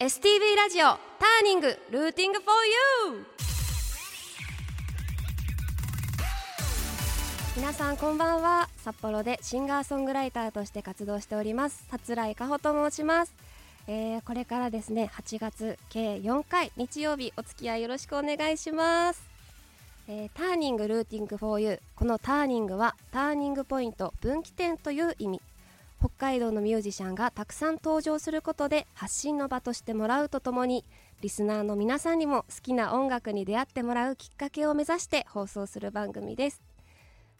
STV ラジオターニングルーティングフォーユー皆さんこんばんは。札幌でシンガーソングライターとして活動しております。桂井香穂と申します、えー、これからですね8月計4回日曜日お付き合いよろしくお願いします。えー、ターニングルーティングフォーユーこのターニングはターニングポイント分岐点という意味。北海道のミュージシャンがたくさん登場することで発信の場としてもらうとともにリスナーの皆さんにも好きな音楽に出会ってもらうきっかけを目指して放送する番組です。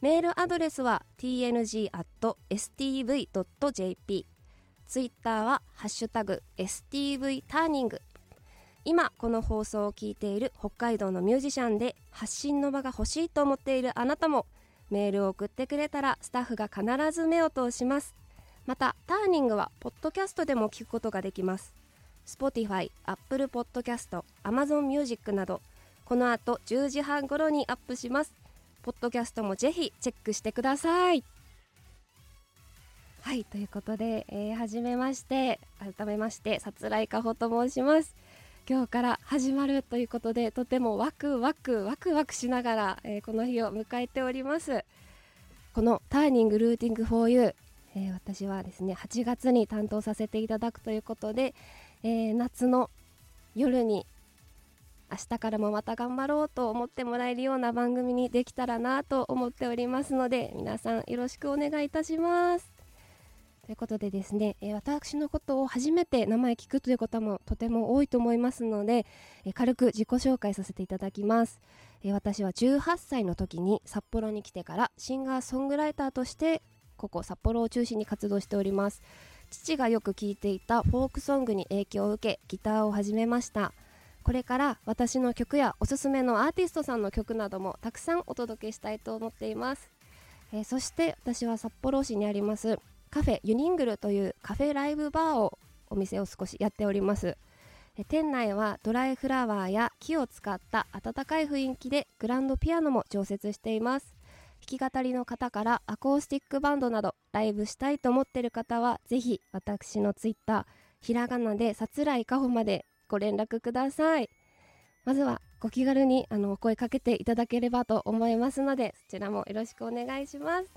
メールアドレスは tng.stv.jp ツイッターはハッシュタグ STV ターニング今この放送を聞いている北海道のミュージシャンで発信の場が欲しいと思っているあなたもメールを送ってくれたらスタッフが必ず目を通します。またターニングはポッドキャストでも聞くことができます。Spotify、Apple Podcast、Amazon Music などこの後10時半頃にアップします。ポッドキャストもぜひチェックしてください。はいということで、えー、初めまして改めましてさつらいかほと申します。今日から始まるということでとてもワクワクワクワクしながら、えー、この日を迎えております。このターニングルーティング for you、えー、私はですね8月に担当させていただくということで、えー、夏の夜に明日からもまた頑張ろうと思ってもらえるような番組にできたらなと思っておりますので皆さんよろしくお願いいたします。ということでですね、えー、私のことを初めて名前聞くという方もとても多いと思いますので、えー、軽く自己紹介させていただきます、えー、私は18歳の時に札幌に来てからシンガーソングライターとしてここ札幌を中心に活動しております。父がよく聴いていたフォークソングに影響を受けギターを始めました。これから私の曲やおすすめのアーティストさんの曲などもたくさんお届けしたいと思っています、えー、そして私は札幌市にありますカフェユニングルというカフェライブバーをお店を少しやっております。店内はドライフラワーや木を使った温かい雰囲気でグランドピアノも常設しています。弾き語りの方からアコースティックバンドなどライブしたいと思っている方はぜひ私のツイッターひらがなでさつらいかほまでご連絡ください。まずはご気軽にあのお声かけていただければと思いますのでそちらもよろしくお願いします、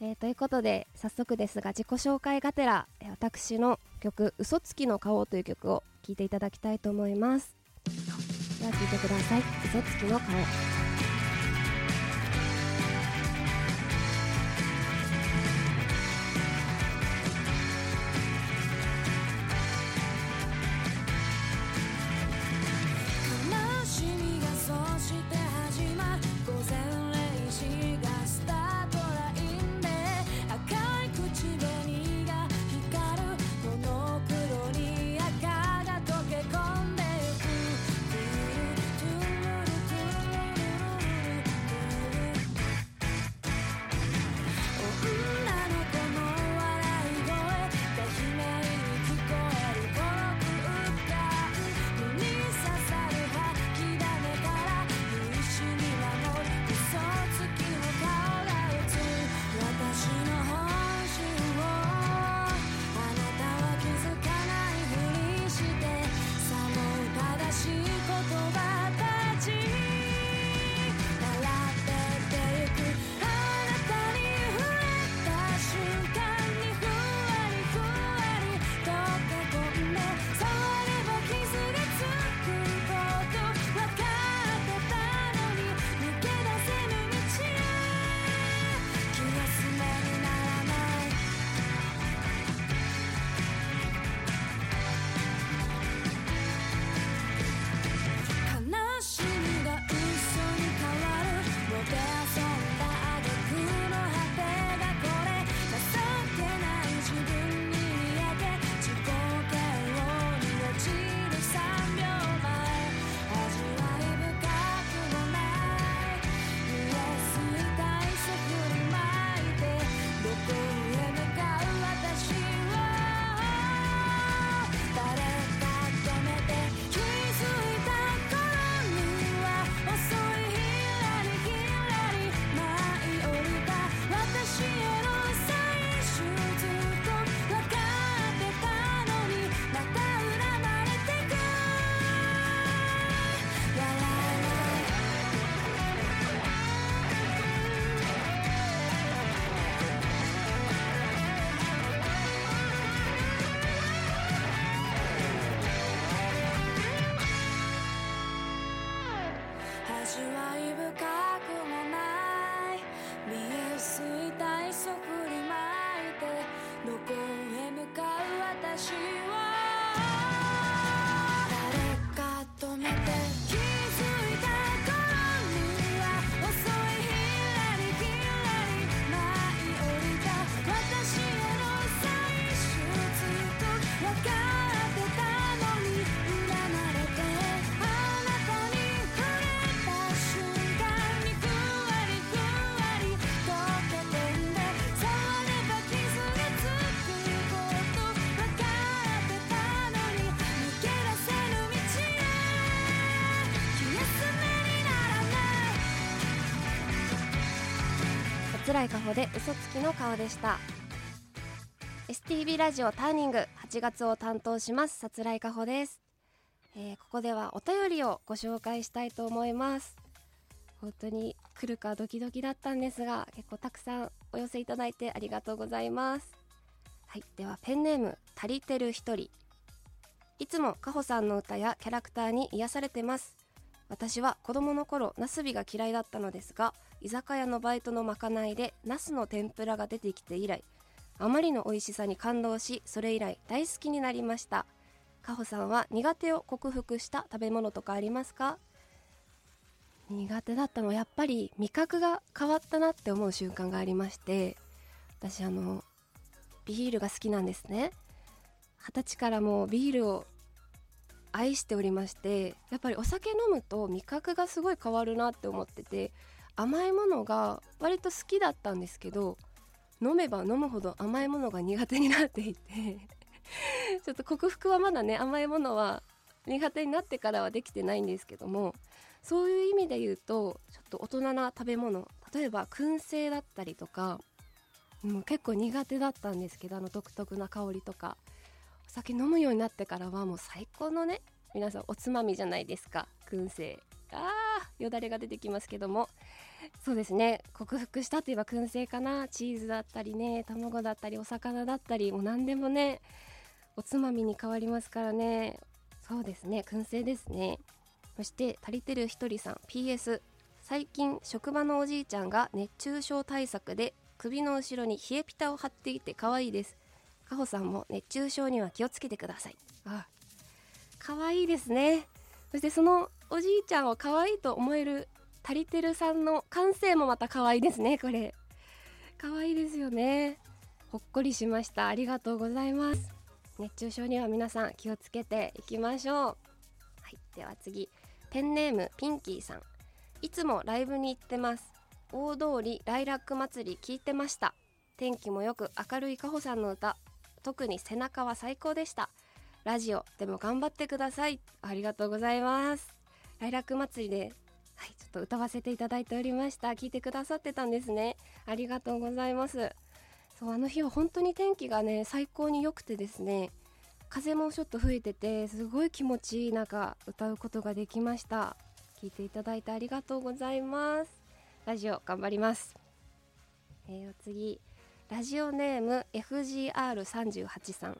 えー、ということで早速ですが自己紹介がてら私の曲「嘘つきの顔」という曲を聴いていただきたいと思います。では聴いてください「嘘つきの顔」桜井かほで嘘つきの顔でした。STB ラジオターニング8月を担当します。桜井かほです、えー、ここではお便りをご紹介したいと思います。本当に来るかドキドキだったんですが結構たくさんお寄せいただいてありがとうございます。はいではペンネーム足りてる一人。いつもかほさんの歌やキャラクターに癒されてます。私は子供の頃ナスビが嫌いだったのですが居酒屋のバイトのまかないでナスの天ぷらが出てきて以来あまりの美味しさに感動しそれ以来大好きになりました。かほさんは苦手を克服した食べ物とかありますか？苦手だったのはやっぱり味覚が変わったなって思う瞬間がありまして私あのビールが好きなんですね。二十歳からもうビールを愛しておりましてやっぱりお酒飲むと味覚がすごい変わるなって思ってて甘いものが割と好きだったんですけど飲めば飲むほど甘いものが苦手になっていて ちょっと克服はまだね甘いものは苦手になってからはできてないんですけどもそういう意味で言うとちょっと大人な食べ物例えば燻製だったりとかもう結構苦手だったんですけどあの独特な香りとか。酒飲むようになってからはもう最高のね皆さんおつまみじゃないですか。燻製。あーよだれが出てきますけども。そうですね。克服したといえば燻製かな。チーズだったりね卵だったりお魚だったりもう何でもねおつまみに変わりますからね。そうですね。燻製ですね。そして足りてるひとりさん。PS 最近職場のおじいちゃんが熱中症対策で首の後ろに冷えピタを貼っていて可愛いです。かほさんも熱中症には気をつけてください。あ可愛いですね。そしてそのおじいちゃんを可愛いと思える足りてるさんの感性もまた可愛いですねこれ。可愛いですよね。ほっこりしました。ありがとうございます。熱中症には皆さん気をつけていきましょう。はいでは次。ペンネームピンキーさん。いつもライブに行ってます。大通りライラック祭り聞いてました。天気もよく明るいかほさんの歌特に背中は最高でした。ラジオでも頑張ってください。ありがとうございます。ライラック祭りではいちょっと歌わせていただいておりました。聞いてくださってたんですね。ありがとうございます。そうあの日は本当に天気がね最高に良くてですね風もちょっと吹いててすごい気持ちいい中歌うことができました。聞いていただいてありがとうございます。ラジオ頑張ります。えー、次。ラジオネーム FGR38 さん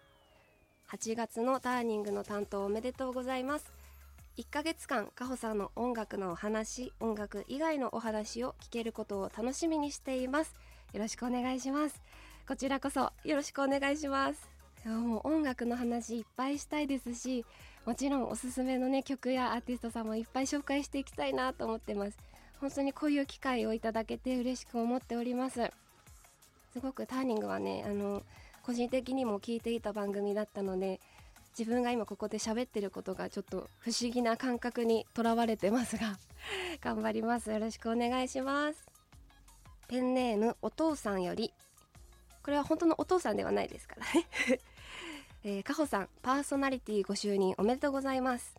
8月のターニングの担当おめでとうございます。1ヶ月間かほさんの音楽のお話音楽以外のお話を聞けることを楽しみにしています。よろしくお願いします。こちらこそよろしくお願いします。もう音楽の話いっぱいしたいですしもちろんおすすめのね曲やアーティストさんもいっぱい紹介していきたいなと思ってます。本当にこういう機会をいただけて嬉しく思っております。すごくターニングはねあの個人的にも聞いていた番組だったので自分が今ここで喋ってることがちょっと不思議な感覚にとらわれてますが 頑張ります。よろしくお願いします。ペンネームお父さんより。これは本当のお父さんではないですからね。えー、かほさんパーソナリティご就任おめでとうございます。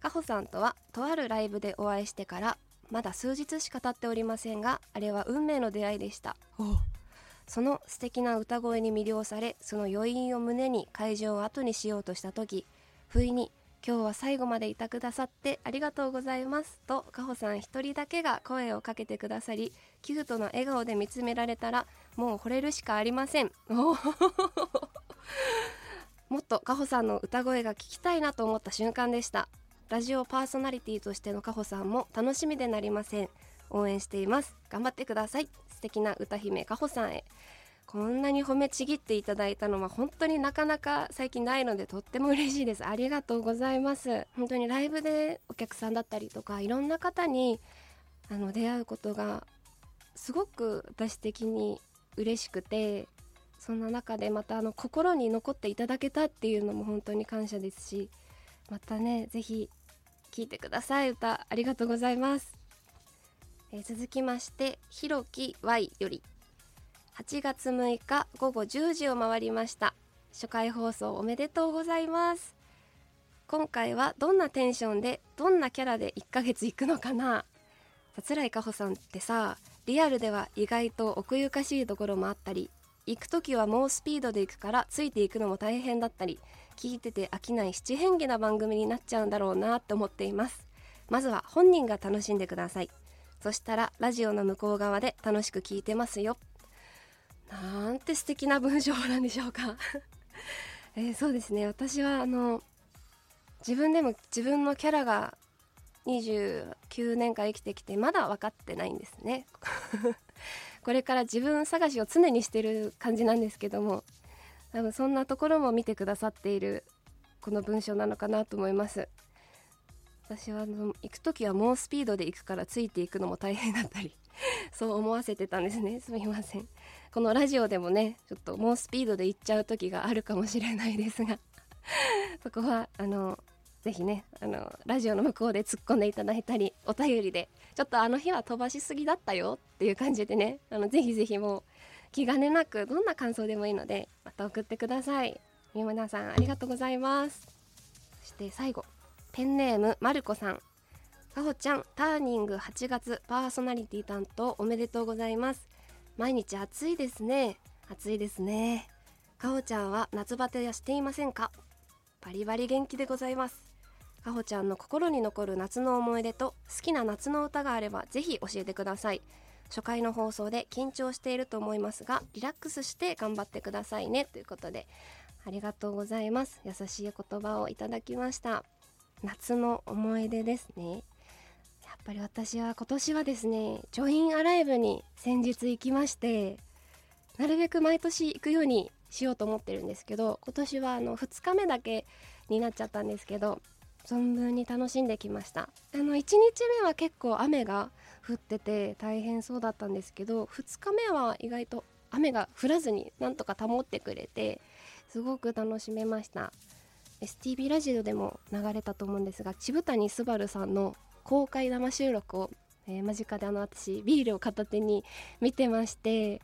かほさんとはとあるライブでお会いしてからまだ数日しか経っておりませんがあれは運命の出会いでした。その素敵な歌声に魅了されその余韻を胸に会場を後にしようとした時不意に今日は最後までいたくださってありがとうございますとかほさん一人だけが声をかけてくださりキュートな笑顔で見つめられたらもう惚れるしかありません。もっとかほさんの歌声が聞きたいなと思った瞬間でした。ラジオパーソナリティとしてのかほさんも楽しみでなりません。応援しています。頑張ってください。素敵な歌姫かほさんへ。こんなに褒めちぎっていただいたのは本当になかなか最近ないのでとっても嬉しいです。ありがとうございます。本当にライブでお客さんだったりとかいろんな方にあの出会うことがすごく私的に嬉しくてそんな中でまたあの心に残っていただけたっていうのも本当に感謝ですしまたね是非聴いてください。歌ありがとうございます、えー、続きましてひろき Y より。8月6日午後10時を回りました。初回放送おめでとうございます。今回はどんなテンションでどんなキャラで1ヶ月行くのかな。さつらいかほさんってさリアルでは意外と奥ゆかしいところもあったり行く時は猛スピードで行くからついていくのも大変だったり聞いてて飽きない七変化な番組になっちゃうんだろうなって思っています。まずは本人が楽しんでください。そしたらラジオの向こう側で楽しく聞いてますよ。なんて素敵な文章なんでしょうか。えー、そうですね。私はあの自分でも自分のキャラが29年間生きてきてまだ分かってないんですね。これから自分探しを常にしてる感じなんですけども多分そんなところも見てくださっているこの文章なのかなと思います。私はあの行く時は猛スピードで行くからついていくのも大変だったり そう思わせてたんですね。すみません。このラジオでもねちょっと猛スピードで行っちゃう時があるかもしれないですが そこはあのぜひねあのラジオの向こうで突っ込んでいただいたりお便りでちょっとあの日は飛ばしすぎだったよっていう感じでねあのぜひぜひもう気兼ねなくどんな感想でもいいのでまた送ってください。みむなさんありがとうございます。そして最後。ペンネームまるこさん。かほちゃんターニング8月パーソナリティ担当おめでとうございます。毎日暑いですね。暑いですね。かほちゃんは夏バテはしていませんか？バリバリ元気でございます。かほちゃんの心に残る夏の思い出と好きな夏の歌があればぜひ教えてください。初回の放送で緊張していると思いますがリラックスして頑張ってくださいね。ということでありがとうございます。優しい言葉をいただきました。夏の思い出ですね。やっぱり私は今年はですねジョインアライブに先日行きましてなるべく毎年行くようにしようと思ってるんですけど今年はあの2日目だけになっちゃったんですけど存分に楽しんできました。あの1日目は結構雨が降ってて大変そうだったんですけど2日目は意外と雨が降らずになんとか保ってくれてすごく楽しめました。STB ラジオでも流れたと思うんですが渋谷昴さんの公開生収録を、えー、間近であの私ビールを片手に見てまして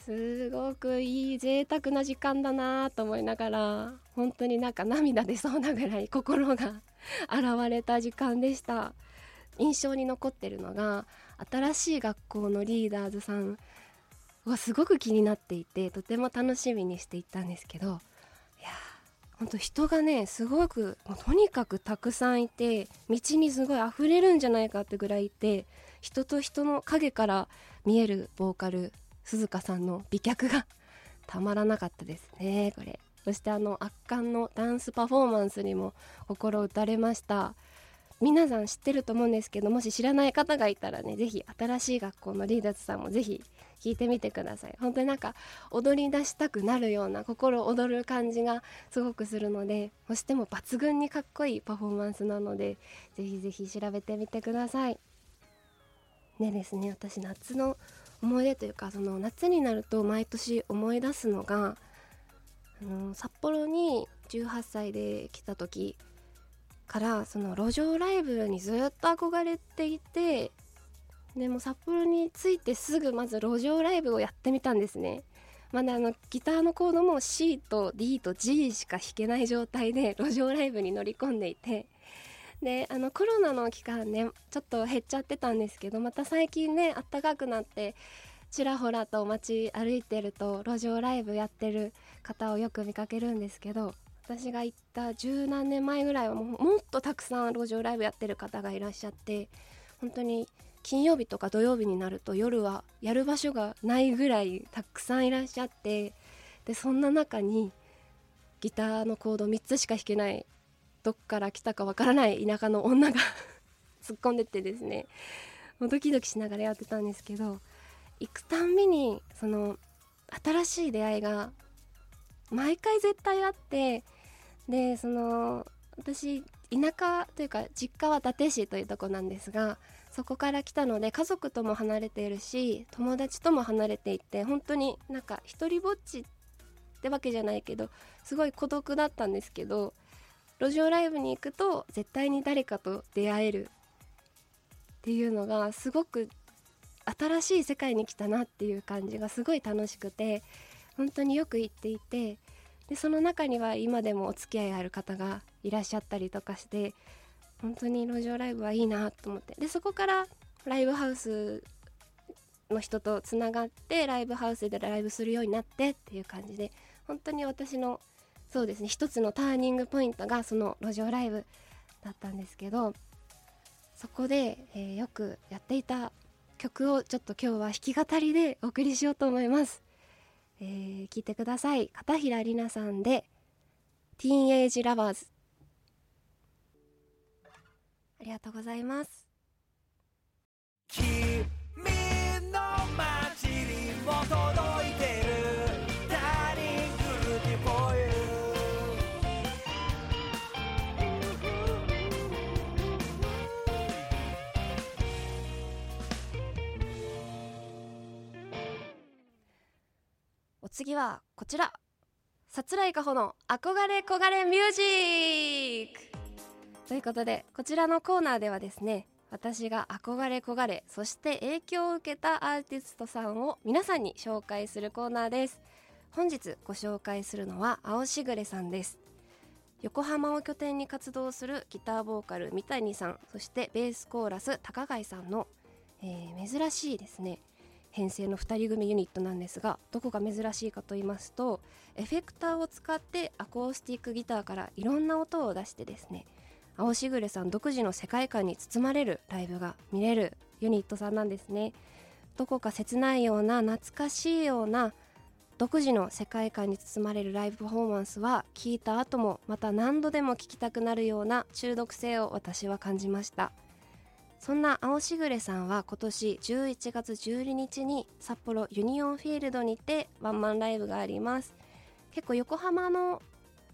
すごくいい贅沢な時間だなと思いながら本当になんか涙出そうなぐらい心が現れた時間でした。印象に残ってるのが新しい学校のリーダーズさんはすごく気になっていてとても楽しみにしていったんですけどいやほんと人がねすごくとにかくたくさんいて道にすごい溢れるんじゃないかってぐらいいて人と人の影から見えるボーカル鈴鹿さんの美脚が たまらなかったですねこれ。そしてあの圧巻のダンスパフォーマンスにも心打たれました。皆さん知ってると思うんですけどもし知らない方がいたらね是非新しい学校のリーダーズさんも是非聞いてみてください。本当になんか踊り出したくなるような心躍る感じがすごくするのでそしても抜群にかっこいいパフォーマンスなので是非是非調べてみてください。ねですね私夏の思い出というかその夏になると毎年思い出すのがあの札幌に18歳で来た時からその路上ライブにずっと憧れていてでも札幌に着いてすぐまず路上ライブをやってみたんですね。まだあのギターのコードも C と D と G しか弾けない状態で路上ライブに乗り込んでいて。であのコロナの期間ねちょっと減っちゃってたんですけどまた最近ねあったかくなってちらほらと街歩いてると路上ライブやってる方をよく見かけるんですけど私が行った十何年前ぐらいはももっとたくさん路上ライブやってる方がいらっしゃって本当に金曜日とか土曜日になると夜はやる場所がないぐらいたくさんいらっしゃってでそんな中にギターのコード3つしか弾けないどっから来たかわからない田舎の女が 突っ込んでってですねもうドキドキしながらやってたんですけど行くたんびにその新しい出会いが毎回絶対あってでその私田舎というか実家は伊達市というとこなんですがそこから来たので家族とも離れているし友達とも離れていて本当になんか一りぼっちってわけじゃないけどすごい孤独だったんですけど路上ライブに行くと絶対に誰かと出会えるっていうのがすごく新しい世界に来たなっていう感じがすごい楽しくて本当によく行っていてでその中には今でもお付き合いある方がいらっしゃったりとかして本当に路上ライブはいいなと思って。でそこからライブハウスの人とつながってライブハウスでライブするようになってっていう感じで本当に私のそうですね一つのターニングポイントがその路上ライブだったんですけどそこで、えー、よくやっていた曲をちょっと今日は弾き語りでお送りしようと思います、えー、聞いてください。片平里奈さんで「ティーンエイジラバーズ」ありがとうございます。次はこちら。さつらいかほの憧れ焦がれミュージック。ということでこちらのコーナーではですね私が憧れ焦がれそして影響を受けたアーティストさんを皆さんに紹介するコーナーです。本日ご紹介するのは青しぐれさんです。横浜を拠点に活動するギターボーカル三谷さんそしてベースコーラス高貝さんの、えー、珍しいですね編成の2人組ユニットなんですがどこが珍しいかと言いますとエフェクターを使ってアコースティックギターからいろんな音を出してですね青しぐれさん独自の世界観に包まれるライブが見れるユニットさんなんですね。どこか切ないような懐かしいような独自の世界観に包まれるライブパフォーマンスは聴いた後もまた何度でも聴きたくなるような中毒性を私は感じました。そんな青しぐれさんは今年11月12日に札幌ユニオンフィールドにてワンマンライブがあります。結構横浜の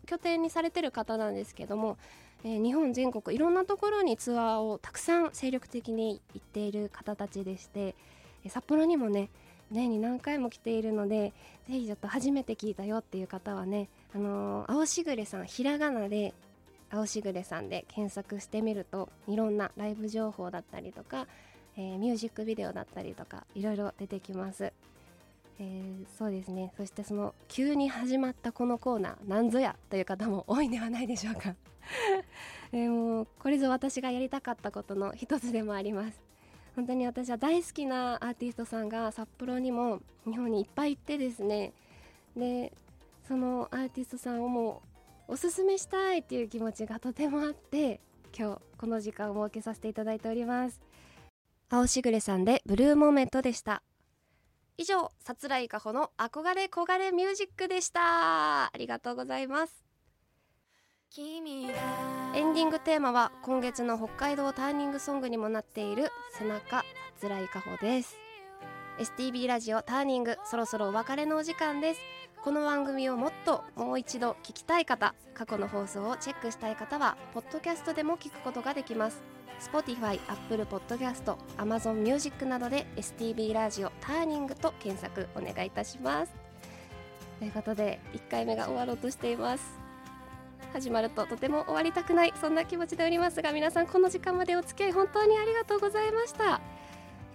拠点にされてる方なんですけども、えー、日本全国いろんなところにツアーをたくさん精力的に行っている方たちでして、札幌にもね年に何回も来ているのでぜひちょっと初めて聞いたよっていう方はね、あのー、青しぐれさんひらがなで青しぐれさんで検索してみるといろんなライブ情報だったりとか、えー、ミュージックビデオだったりとかいろいろ出てきます、えー、そうですね。そしてその急に始まったこのコーナーなんぞやという方も多いんではないでしょうか。え、もうこれぞ私がやりたかったことの一つでもあります。本当に私は大好きなアーティストさんが札幌にも日本にいっぱい行ってですね。でそのアーティストさんをもおすすめしたいっていう気持ちがとてもあって今日この時間を設けさせていただいております。青しぐれさんでブルーモーメントでした。以上さつらいかほの憧れ焦がれミュージックでした。ありがとうございます。エンディングテーマは今月の北海道ターニングソングにもなっている背中さつらいかほです。STB ラジオターニングそろそろお別れのお時間ですこの番組をもっともう一度聞きたい方過去の放送をチェックしたい方はポッドキャストでも聞くことができます。Spotify、Apple Podcast、Amazon Music などで STB ラジオターニングと検索お願いいたします。ということで1回目が終わろうとしています。始まるととても終わりたくないそんな気持ちでおりますが皆さんこの時間までお付き合い本当にありがとうございました。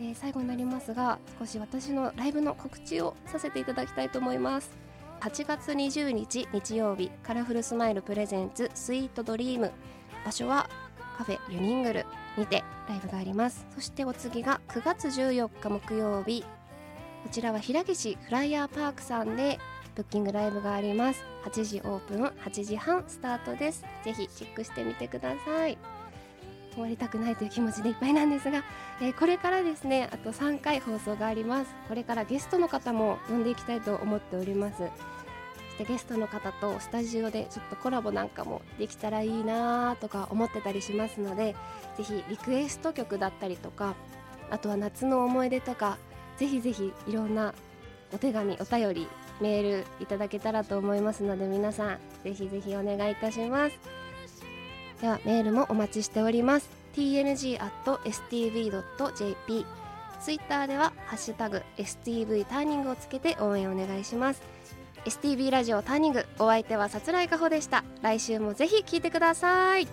えー、最後になりますが少し私のライブの告知をさせていただきたいと思います。8月20日日曜日カラフルスマイルプレゼンツスイートドリーム。場所はカフェユニングルにてライブがあります。そしてお次が9月14日木曜日。こちらは平岸フライヤーパークさんでブッキングライブがあります。8時オープン8時半スタートです。ぜひチェックしてみてください。終わりたくないという気持ちでいっぱいなんですが、えー、これからですねあと3回放送があります。これからゲストの方も呼んでいきたいと思っております。そしてゲストの方とスタジオでちょっとコラボなんかもできたらいいなとか思ってたりしますのでぜひリクエスト曲だったりとかあとは夏の思い出とかぜひぜひいろんなお手紙お便りメールいただけたらと思いますので皆さんぜひぜひお願いいたします。ではメールもお待ちしております。tng.stv.jp ツイッターでは「ハッシュタグ #stv ターニング」をつけて応援お願いします。STV ラジオターニングお相手はさつらいかほでした。来週もぜひ聞いてください。